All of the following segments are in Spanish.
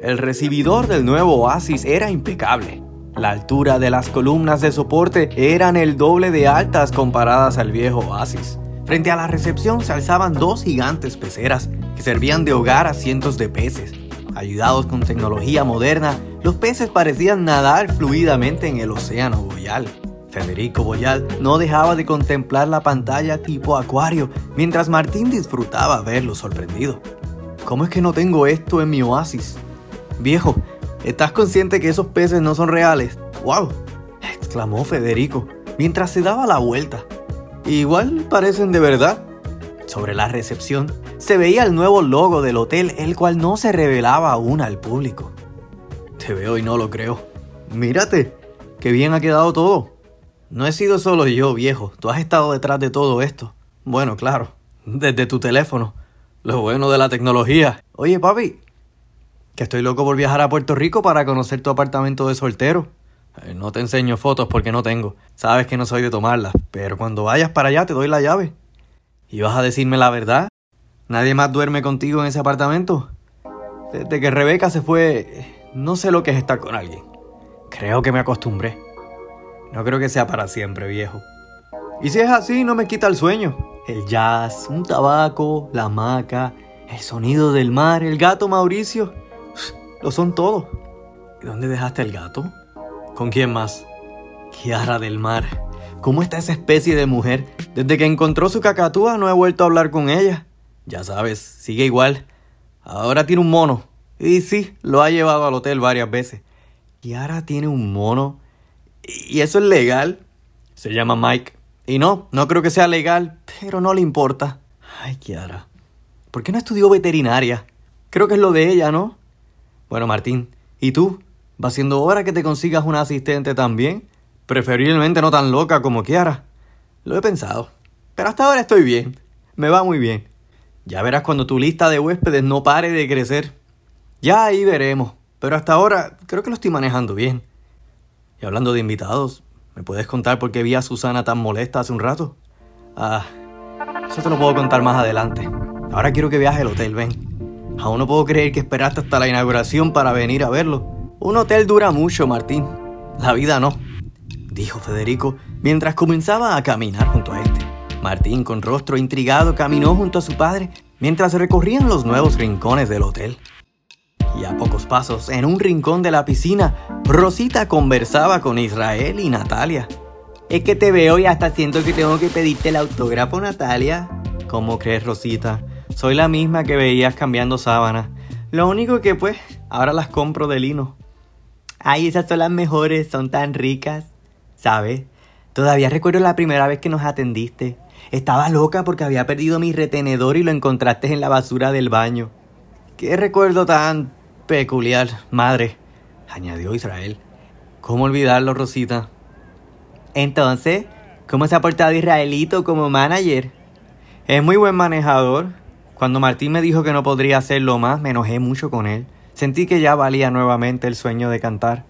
El recibidor del nuevo Oasis era impecable. La altura de las columnas de soporte eran el doble de altas comparadas al viejo Oasis. Frente a la recepción se alzaban dos gigantes peceras que servían de hogar a cientos de peces. Ayudados con tecnología moderna, los peces parecían nadar fluidamente en el océano boyal. Federico Boyal no dejaba de contemplar la pantalla tipo acuario mientras Martín disfrutaba verlo sorprendido. ¿Cómo es que no tengo esto en mi oasis? Viejo, ¿estás consciente que esos peces no son reales? ¡Wow! exclamó Federico mientras se daba la vuelta. Igual parecen de verdad. Sobre la recepción se veía el nuevo logo del hotel, el cual no se revelaba aún al público. Te veo y no lo creo. Mírate, qué bien ha quedado todo. No he sido solo yo, viejo. Tú has estado detrás de todo esto. Bueno, claro, desde tu teléfono. Lo bueno de la tecnología. Oye, papi, que estoy loco por viajar a Puerto Rico para conocer tu apartamento de soltero. Eh, no te enseño fotos porque no tengo. Sabes que no soy de tomarlas, pero cuando vayas para allá te doy la llave. ¿Y vas a decirme la verdad? ¿Nadie más duerme contigo en ese apartamento? Desde que Rebeca se fue, no sé lo que es estar con alguien. Creo que me acostumbré. No creo que sea para siempre, viejo. Y si es así, no me quita el sueño. El jazz, un tabaco, la hamaca, el sonido del mar, el gato Mauricio. Lo son todo. ¿Y dónde dejaste el gato? ¿Con quién más? Kiara del mar. ¿Cómo está esa especie de mujer? Desde que encontró su cacatúa no he vuelto a hablar con ella. Ya sabes, sigue igual. Ahora tiene un mono. Y sí, lo ha llevado al hotel varias veces. Kiara tiene un mono y eso es legal. Se llama Mike. Y no, no creo que sea legal, pero no le importa. Ay, Kiara. ¿Por qué no estudió veterinaria? Creo que es lo de ella, ¿no? Bueno, Martín, ¿y tú? ¿Va siendo hora que te consigas una asistente también? Preferiblemente no tan loca como Kiara. Lo he pensado. Pero hasta ahora estoy bien. Me va muy bien. Ya verás cuando tu lista de huéspedes no pare de crecer. Ya ahí veremos. Pero hasta ahora creo que lo estoy manejando bien. Y hablando de invitados, ¿me puedes contar por qué vi a Susana tan molesta hace un rato? Ah, eso te lo puedo contar más adelante. Ahora quiero que viajes al hotel, ven. Aún no puedo creer que esperaste hasta la inauguración para venir a verlo. Un hotel dura mucho, Martín. La vida no, dijo Federico mientras comenzaba a caminar junto a este. Martín, con rostro intrigado, caminó junto a su padre mientras recorrían los nuevos rincones del hotel. Y a pocos pasos, en un rincón de la piscina, Rosita conversaba con Israel y Natalia. Es que te veo y hasta siento que tengo que pedirte el autógrafo, Natalia. ¿Cómo crees, Rosita? Soy la misma que veías cambiando sábanas. Lo único que pues, ahora las compro de lino. Ay, esas son las mejores, son tan ricas. ¿Sabes? Todavía recuerdo la primera vez que nos atendiste. Estaba loca porque había perdido mi retenedor y lo encontraste en la basura del baño. Qué recuerdo tan Peculiar, madre, añadió Israel. ¿Cómo olvidarlo, Rosita? Entonces, ¿cómo se ha portado Israelito como manager? Es muy buen manejador. Cuando Martín me dijo que no podría hacerlo más, me enojé mucho con él. Sentí que ya valía nuevamente el sueño de cantar.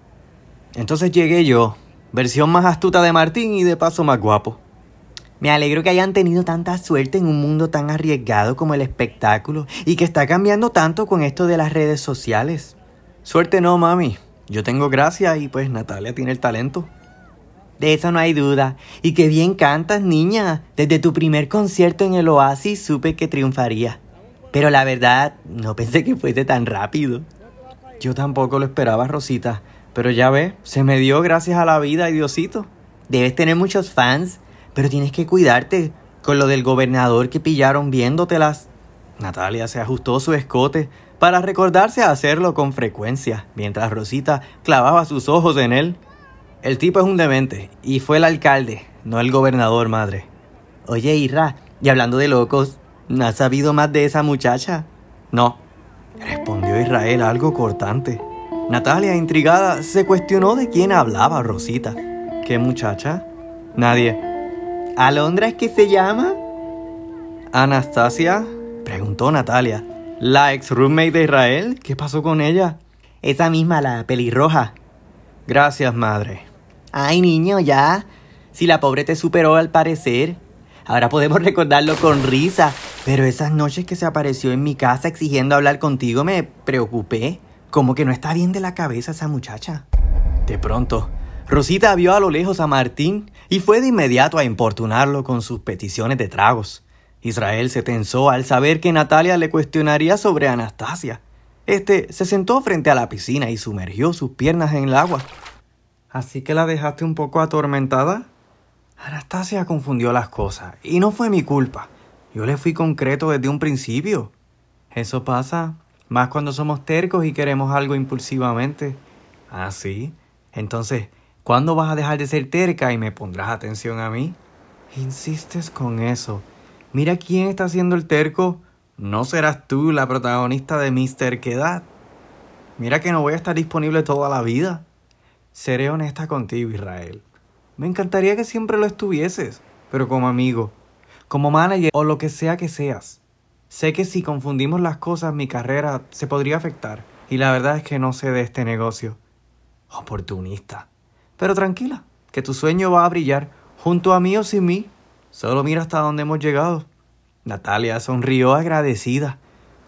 Entonces llegué yo, versión más astuta de Martín y de paso más guapo. Me alegro que hayan tenido tanta suerte en un mundo tan arriesgado como el espectáculo y que está cambiando tanto con esto de las redes sociales. Suerte no, mami. Yo tengo gracia y pues Natalia tiene el talento. De eso no hay duda. Y qué bien cantas, niña. Desde tu primer concierto en el Oasis supe que triunfaría. Pero la verdad, no pensé que fuese tan rápido. Yo tampoco lo esperaba, Rosita. Pero ya ves, se me dio gracias a la vida y Diosito. Debes tener muchos fans. Pero tienes que cuidarte con lo del gobernador que pillaron viéndotelas. Natalia se ajustó su escote para recordarse a hacerlo con frecuencia, mientras Rosita clavaba sus ojos en él. El tipo es un demente, y fue el alcalde, no el gobernador, madre. Oye, Irra, y hablando de locos, ¿no has sabido más de esa muchacha? No, respondió Israel algo cortante. Natalia, intrigada, se cuestionó de quién hablaba Rosita. ¿Qué muchacha? Nadie. ¿Alondra es que se llama? Anastasia, preguntó Natalia. ¿La ex roommate de Israel? ¿Qué pasó con ella? Esa misma, la pelirroja. Gracias, madre. Ay, niño, ya. Si la pobre te superó al parecer. Ahora podemos recordarlo con risa. Pero esas noches que se apareció en mi casa exigiendo hablar contigo me preocupé. Como que no está bien de la cabeza esa muchacha. De pronto, Rosita vio a lo lejos a Martín y fue de inmediato a importunarlo con sus peticiones de tragos. Israel se tensó al saber que Natalia le cuestionaría sobre Anastasia. Este se sentó frente a la piscina y sumergió sus piernas en el agua. ¿Así que la dejaste un poco atormentada? Anastasia confundió las cosas y no fue mi culpa. Yo le fui concreto desde un principio. Eso pasa más cuando somos tercos y queremos algo impulsivamente. Ah, sí. Entonces, ¿cuándo vas a dejar de ser terca y me pondrás atención a mí? Insistes con eso. Mira quién está haciendo el terco. No serás tú la protagonista de Miss Terquedad. Mira que no voy a estar disponible toda la vida. Seré honesta contigo, Israel. Me encantaría que siempre lo estuvieses, pero como amigo, como manager o lo que sea que seas. Sé que si confundimos las cosas mi carrera se podría afectar y la verdad es que no sé de este negocio. Oportunista. Pero tranquila, que tu sueño va a brillar junto a mí o sin mí. Solo mira hasta dónde hemos llegado. Natalia sonrió agradecida.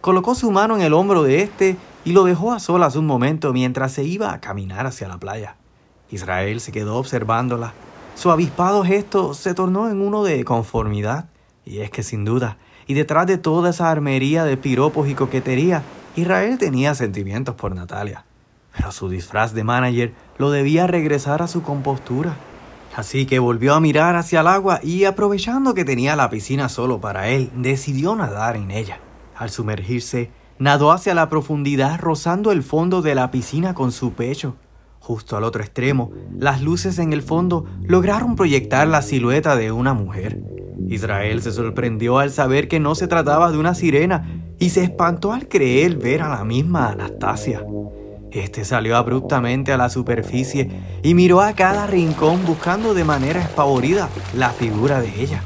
Colocó su mano en el hombro de este y lo dejó a solas un momento mientras se iba a caminar hacia la playa. Israel se quedó observándola. Su avispado gesto se tornó en uno de conformidad. Y es que sin duda, y detrás de toda esa armería de piropos y coquetería, Israel tenía sentimientos por Natalia. Pero su disfraz de manager lo debía regresar a su compostura. Así que volvió a mirar hacia el agua y aprovechando que tenía la piscina solo para él, decidió nadar en ella. Al sumergirse, nadó hacia la profundidad rozando el fondo de la piscina con su pecho. Justo al otro extremo, las luces en el fondo lograron proyectar la silueta de una mujer. Israel se sorprendió al saber que no se trataba de una sirena y se espantó al creer ver a la misma Anastasia. Este salió abruptamente a la superficie y miró a cada rincón buscando de manera espavorida la figura de ella.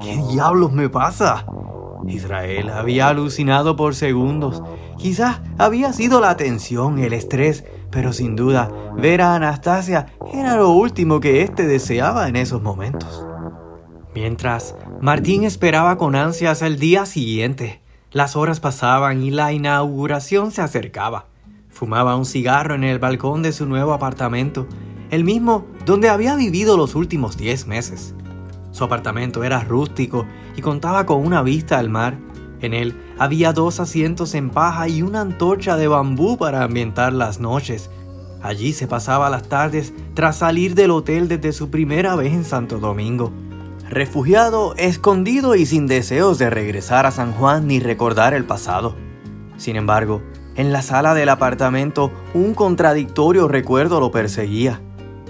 ¿Qué diablos me pasa? Israel había alucinado por segundos. Quizás había sido la tensión, el estrés, pero sin duda, ver a Anastasia era lo último que éste deseaba en esos momentos. Mientras, Martín esperaba con ansias el día siguiente. Las horas pasaban y la inauguración se acercaba. Fumaba un cigarro en el balcón de su nuevo apartamento, el mismo donde había vivido los últimos diez meses. Su apartamento era rústico y contaba con una vista al mar. En él había dos asientos en paja y una antorcha de bambú para ambientar las noches. Allí se pasaba las tardes tras salir del hotel desde su primera vez en Santo Domingo. Refugiado, escondido y sin deseos de regresar a San Juan ni recordar el pasado. Sin embargo, en la sala del apartamento un contradictorio recuerdo lo perseguía.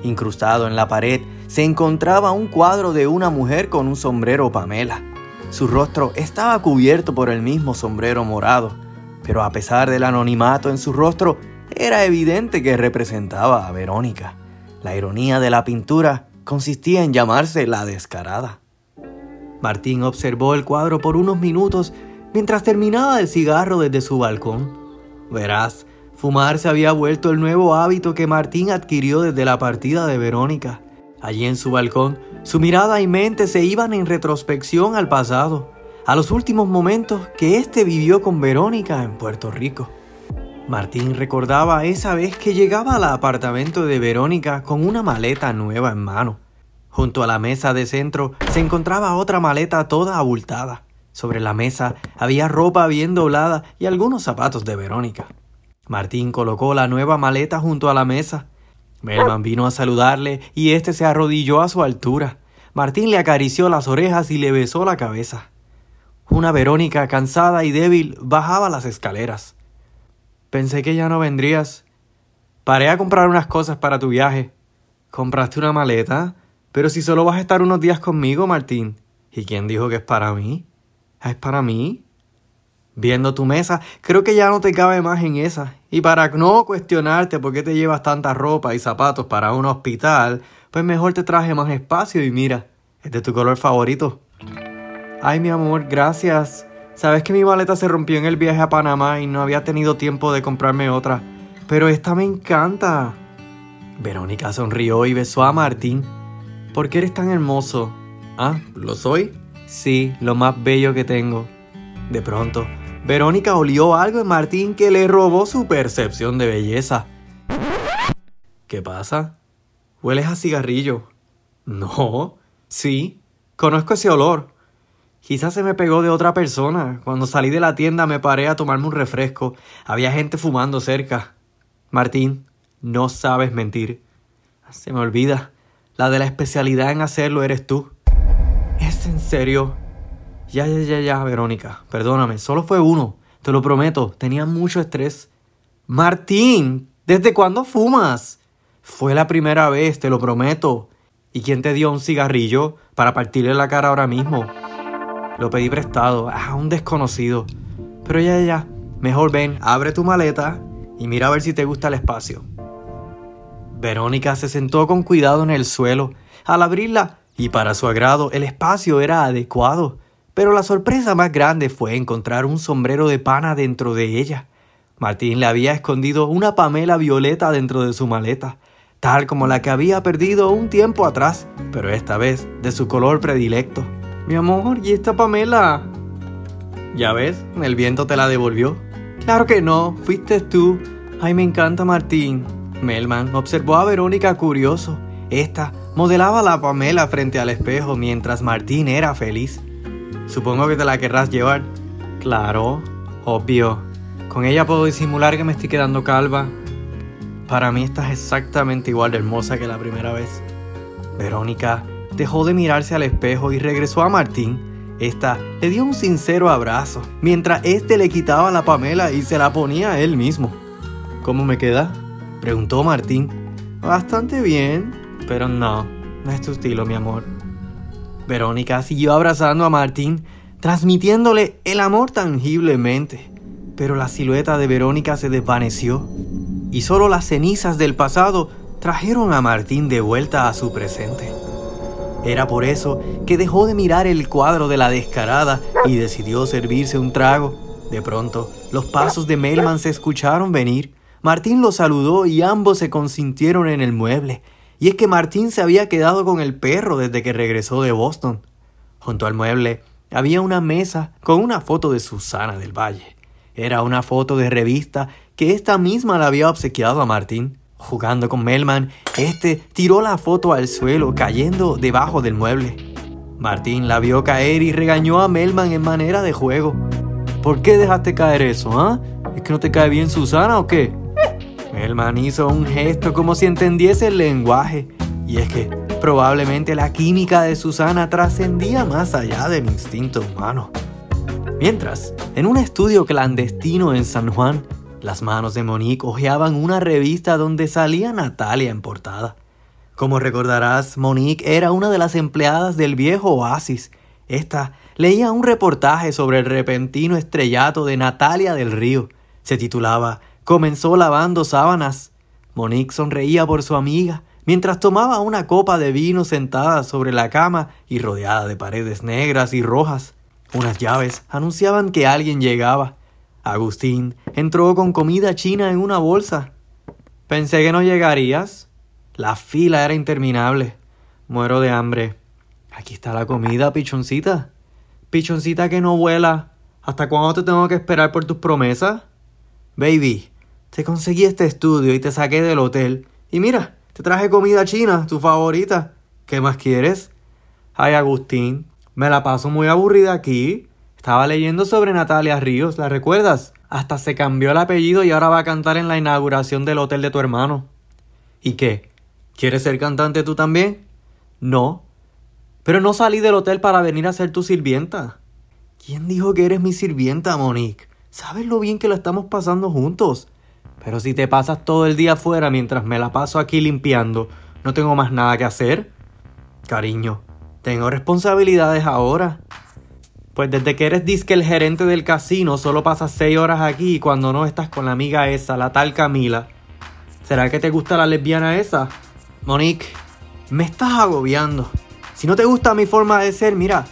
Incrustado en la pared se encontraba un cuadro de una mujer con un sombrero Pamela. Su rostro estaba cubierto por el mismo sombrero morado, pero a pesar del anonimato en su rostro, era evidente que representaba a Verónica. La ironía de la pintura consistía en llamarse la descarada. Martín observó el cuadro por unos minutos mientras terminaba el cigarro desde su balcón. Verás, fumar se había vuelto el nuevo hábito que Martín adquirió desde la partida de Verónica. Allí en su balcón, su mirada y mente se iban en retrospección al pasado, a los últimos momentos que éste vivió con Verónica en Puerto Rico. Martín recordaba esa vez que llegaba al apartamento de Verónica con una maleta nueva en mano. Junto a la mesa de centro se encontraba otra maleta toda abultada. Sobre la mesa había ropa bien doblada y algunos zapatos de Verónica. Martín colocó la nueva maleta junto a la mesa Melman vino a saludarle y éste se arrodilló a su altura. Martín le acarició las orejas y le besó la cabeza. Una Verónica cansada y débil bajaba las escaleras. Pensé que ya no vendrías. Paré a comprar unas cosas para tu viaje. ¿Compraste una maleta? Pero si solo vas a estar unos días conmigo, Martín. ¿Y quién dijo que es para mí? ¿Es para mí? Viendo tu mesa, creo que ya no te cabe más en esa. Y para no cuestionarte por qué te llevas tanta ropa y zapatos para un hospital, pues mejor te traje más espacio y mira, es de tu color favorito. Ay, mi amor, gracias. Sabes que mi maleta se rompió en el viaje a Panamá y no había tenido tiempo de comprarme otra. Pero esta me encanta. Verónica sonrió y besó a Martín. ¿Por qué eres tan hermoso? Ah, ¿lo soy? Sí, lo más bello que tengo. De pronto, Verónica olió algo en Martín que le robó su percepción de belleza. ¿Qué pasa? ¿Hueles a cigarrillo? No, sí, conozco ese olor. Quizás se me pegó de otra persona. Cuando salí de la tienda me paré a tomarme un refresco. Había gente fumando cerca. Martín, no sabes mentir. Se me olvida. La de la especialidad en hacerlo eres tú. ¿Es en serio? Ya, ya, ya, ya, Verónica. Perdóname, solo fue uno. Te lo prometo, tenía mucho estrés. Martín, ¿desde cuándo fumas? Fue la primera vez, te lo prometo. ¿Y quién te dio un cigarrillo para partirle la cara ahora mismo? Lo pedí prestado a un desconocido. Pero ya, ya, mejor ven, abre tu maleta y mira a ver si te gusta el espacio. Verónica se sentó con cuidado en el suelo al abrirla y para su agrado el espacio era adecuado. Pero la sorpresa más grande fue encontrar un sombrero de pana dentro de ella. Martín le había escondido una pamela violeta dentro de su maleta, tal como la que había perdido un tiempo atrás, pero esta vez de su color predilecto. Mi amor, ¿y esta Pamela? Ya ves, el viento te la devolvió. Claro que no, fuiste tú. Ay, me encanta Martín. Melman observó a Verónica curioso. Esta modelaba la Pamela frente al espejo mientras Martín era feliz. Supongo que te la querrás llevar. Claro, obvio. Con ella puedo disimular que me estoy quedando calva. Para mí estás exactamente igual de hermosa que la primera vez. Verónica dejó de mirarse al espejo y regresó a Martín. Esta le dio un sincero abrazo, mientras este le quitaba la Pamela y se la ponía a él mismo. ¿Cómo me queda? preguntó Martín. Bastante bien, pero no, no es tu estilo, mi amor. Verónica siguió abrazando a Martín, transmitiéndole el amor tangiblemente. Pero la silueta de Verónica se desvaneció y solo las cenizas del pasado trajeron a Martín de vuelta a su presente. Era por eso que dejó de mirar el cuadro de la descarada y decidió servirse un trago. De pronto, los pasos de Melman se escucharon venir. Martín lo saludó y ambos se consintieron en el mueble. Y es que Martín se había quedado con el perro desde que regresó de Boston. Junto al mueble había una mesa con una foto de Susana del Valle. Era una foto de revista que esta misma le había obsequiado a Martín. Jugando con Melman, este tiró la foto al suelo, cayendo debajo del mueble. Martín la vio caer y regañó a Melman en manera de juego. ¿Por qué dejaste caer eso, ah? ¿Es que no te cae bien Susana o qué? Melman hizo un gesto como si entendiese el lenguaje. Y es que probablemente la química de Susana trascendía más allá del instinto humano. Mientras, en un estudio clandestino en San Juan, las manos de Monique hojeaban una revista donde salía Natalia en portada. Como recordarás, Monique era una de las empleadas del viejo Oasis. Esta leía un reportaje sobre el repentino estrellato de Natalia del Río. Se titulaba Comenzó lavando sábanas. Monique sonreía por su amiga mientras tomaba una copa de vino sentada sobre la cama y rodeada de paredes negras y rojas. Unas llaves anunciaban que alguien llegaba. Agustín entró con comida china en una bolsa. Pensé que no llegarías. La fila era interminable. Muero de hambre. Aquí está la comida, pichoncita. Pichoncita que no vuela. ¿Hasta cuándo te tengo que esperar por tus promesas? Baby, te conseguí este estudio y te saqué del hotel. Y mira, te traje comida china, tu favorita. ¿Qué más quieres? Ay, Agustín, me la paso muy aburrida aquí. Estaba leyendo sobre Natalia Ríos, ¿la recuerdas? Hasta se cambió el apellido y ahora va a cantar en la inauguración del hotel de tu hermano. ¿Y qué? ¿Quieres ser cantante tú también? No. Pero no salí del hotel para venir a ser tu sirvienta. ¿Quién dijo que eres mi sirvienta, Monique? Sabes lo bien que lo estamos pasando juntos. Pero si te pasas todo el día afuera mientras me la paso aquí limpiando, ¿no tengo más nada que hacer? Cariño, tengo responsabilidades ahora. Pues desde que eres disque el gerente del casino, solo pasas seis horas aquí y cuando no estás con la amiga esa, la tal Camila. ¿Será que te gusta la lesbiana esa? Monique, me estás agobiando. Si no te gusta mi forma de ser, mira,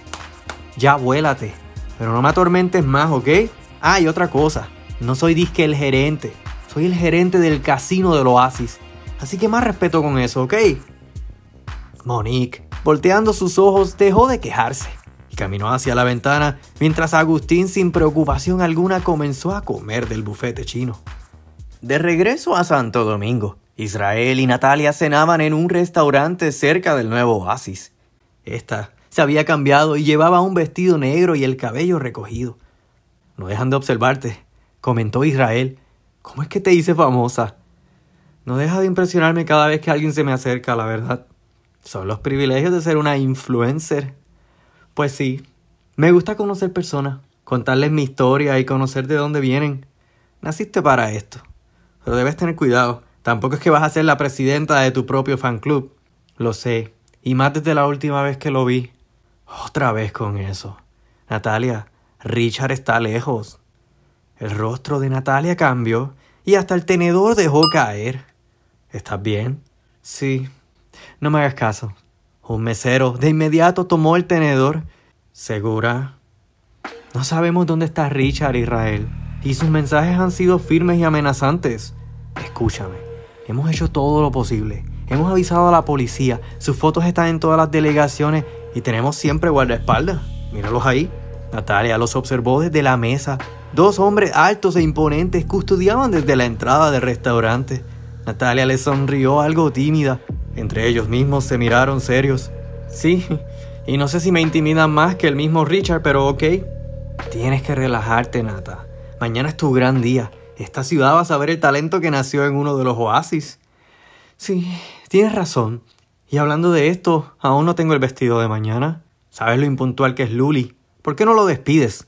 ya vuélate. Pero no me atormentes más, ¿ok? Ah, y otra cosa, no soy disque el gerente, soy el gerente del casino del Oasis. Así que más respeto con eso, ¿ok? Monique, volteando sus ojos, dejó de quejarse Caminó hacia la ventana mientras Agustín sin preocupación alguna comenzó a comer del bufete chino. De regreso a Santo Domingo, Israel y Natalia cenaban en un restaurante cerca del nuevo oasis. Esta se había cambiado y llevaba un vestido negro y el cabello recogido. No dejan de observarte, comentó Israel. ¿Cómo es que te hice famosa? No deja de impresionarme cada vez que alguien se me acerca, la verdad. Son los privilegios de ser una influencer. Pues sí, me gusta conocer personas, contarles mi historia y conocer de dónde vienen. Naciste para esto. Pero debes tener cuidado. Tampoco es que vas a ser la presidenta de tu propio fan club. Lo sé. Y más desde la última vez que lo vi. Otra vez con eso. Natalia, Richard está lejos. El rostro de Natalia cambió y hasta el tenedor dejó caer. ¿Estás bien? Sí. No me hagas caso. Un mesero de inmediato tomó el tenedor. ¿Segura? No sabemos dónde está Richard Israel, y sus mensajes han sido firmes y amenazantes. Escúchame, hemos hecho todo lo posible. Hemos avisado a la policía, sus fotos están en todas las delegaciones y tenemos siempre guardaespaldas. Míralos ahí. Natalia los observó desde la mesa. Dos hombres altos e imponentes custodiaban desde la entrada del restaurante. Natalia le sonrió algo tímida entre ellos mismos se miraron serios. Sí, y no sé si me intimidan más que el mismo Richard, pero ok. Tienes que relajarte, Nata. Mañana es tu gran día. Esta ciudad va a saber el talento que nació en uno de los oasis. Sí, tienes razón. Y hablando de esto, aún no tengo el vestido de mañana. ¿Sabes lo impuntual que es Luli? ¿Por qué no lo despides?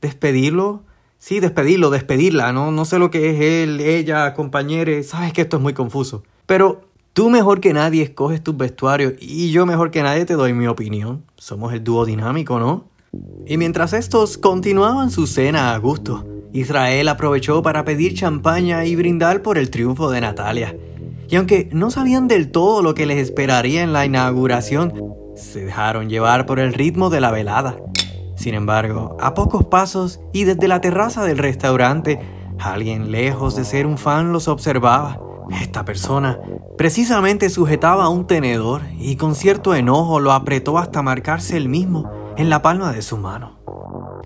¿Despedirlo? Sí, despedirlo, despedirla. No, no sé lo que es él, ella, compañeros. Sabes que esto es muy confuso. Pero Tú mejor que nadie escoges tus vestuarios y yo mejor que nadie te doy mi opinión. Somos el dúo dinámico, ¿no? Y mientras estos continuaban su cena a gusto, Israel aprovechó para pedir champaña y brindar por el triunfo de Natalia. Y aunque no sabían del todo lo que les esperaría en la inauguración, se dejaron llevar por el ritmo de la velada. Sin embargo, a pocos pasos y desde la terraza del restaurante, alguien lejos de ser un fan los observaba. Esta persona precisamente sujetaba un tenedor y con cierto enojo lo apretó hasta marcarse el mismo en la palma de su mano.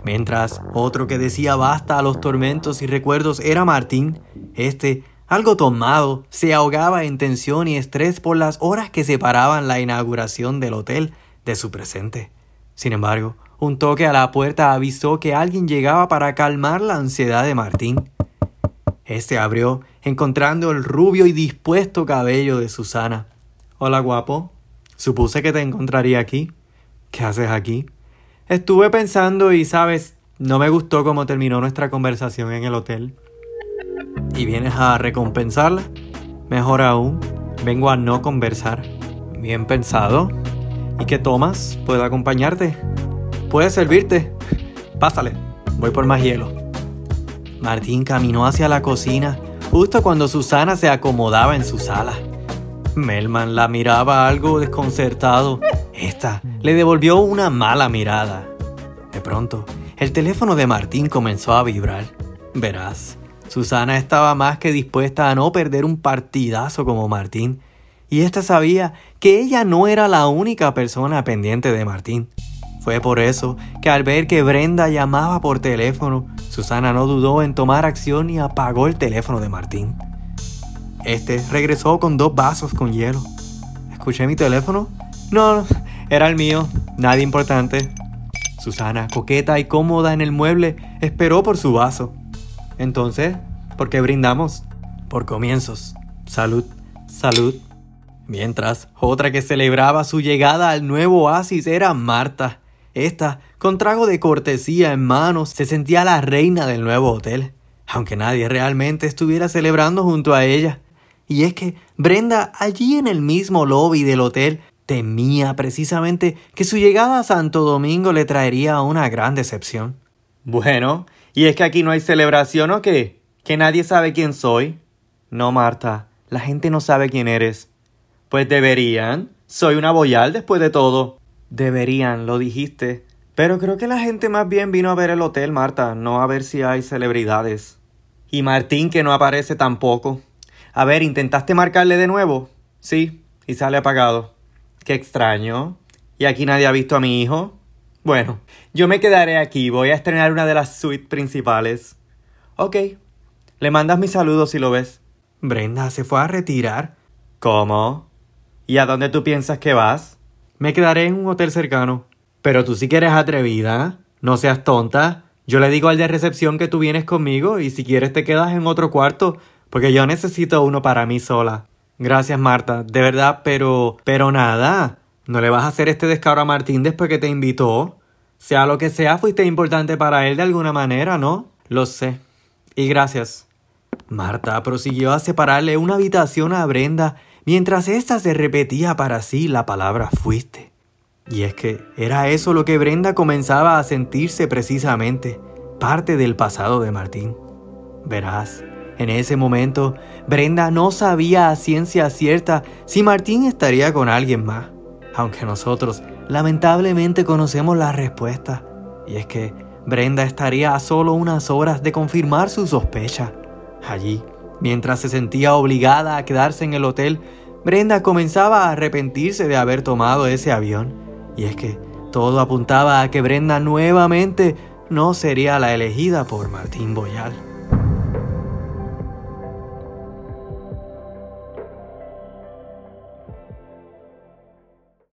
Mientras otro que decía basta a los tormentos y recuerdos era Martín, este, algo tomado, se ahogaba en tensión y estrés por las horas que separaban la inauguración del hotel de su presente. Sin embargo, un toque a la puerta avisó que alguien llegaba para calmar la ansiedad de Martín. Este abrió, encontrando el rubio y dispuesto cabello de Susana. Hola, guapo. Supuse que te encontraría aquí. ¿Qué haces aquí? Estuve pensando y, sabes, no me gustó cómo terminó nuestra conversación en el hotel. ¿Y vienes a recompensarla? Mejor aún, vengo a no conversar. Bien pensado. ¿Y qué tomas? ¿Puedo acompañarte? ¿Puede servirte? Pásale, voy por más hielo. Martín caminó hacia la cocina justo cuando Susana se acomodaba en su sala. Melman la miraba algo desconcertado. Esta le devolvió una mala mirada. De pronto, el teléfono de Martín comenzó a vibrar. Verás, Susana estaba más que dispuesta a no perder un partidazo como Martín, y ésta sabía que ella no era la única persona pendiente de Martín. Fue por eso que al ver que Brenda llamaba por teléfono, Susana no dudó en tomar acción y apagó el teléfono de Martín. Este regresó con dos vasos con hielo. ¿Escuché mi teléfono? No, era el mío, nadie importante. Susana, coqueta y cómoda en el mueble, esperó por su vaso. Entonces, ¿por qué brindamos? Por comienzos. Salud, salud. Mientras, otra que celebraba su llegada al nuevo oasis era Marta. Esta, con trago de cortesía en manos, se sentía la reina del nuevo hotel, aunque nadie realmente estuviera celebrando junto a ella. Y es que Brenda, allí en el mismo lobby del hotel, temía precisamente que su llegada a Santo Domingo le traería una gran decepción. Bueno, ¿y es que aquí no hay celebración o qué? ¿Que nadie sabe quién soy? No, Marta, la gente no sabe quién eres. Pues deberían. Soy una boyal después de todo. Deberían, lo dijiste. Pero creo que la gente más bien vino a ver el hotel, Marta, no a ver si hay celebridades. Y Martín que no aparece tampoco. A ver, ¿intentaste marcarle de nuevo? Sí, y sale apagado. Qué extraño. ¿Y aquí nadie ha visto a mi hijo? Bueno, yo me quedaré aquí, voy a estrenar una de las suites principales. Ok, le mandas mis saludos si lo ves. Brenda se fue a retirar. ¿Cómo? ¿Y a dónde tú piensas que vas? Me quedaré en un hotel cercano. Pero tú sí que eres atrevida. No seas tonta. Yo le digo al de recepción que tú vienes conmigo y si quieres te quedas en otro cuarto, porque yo necesito uno para mí sola. Gracias, Marta. De verdad, pero... pero nada. ¿No le vas a hacer este descaro a Martín después que te invitó? Sea lo que sea, fuiste importante para él de alguna manera, ¿no? Lo sé. Y gracias. Marta prosiguió a separarle una habitación a Brenda mientras ésta se repetía para sí la palabra fuiste. Y es que era eso lo que Brenda comenzaba a sentirse precisamente, parte del pasado de Martín. Verás, en ese momento, Brenda no sabía a ciencia cierta si Martín estaría con alguien más, aunque nosotros lamentablemente conocemos la respuesta, y es que Brenda estaría a solo unas horas de confirmar su sospecha. Allí, mientras se sentía obligada a quedarse en el hotel, Brenda comenzaba a arrepentirse de haber tomado ese avión y es que todo apuntaba a que Brenda nuevamente no sería la elegida por Martín Boyal.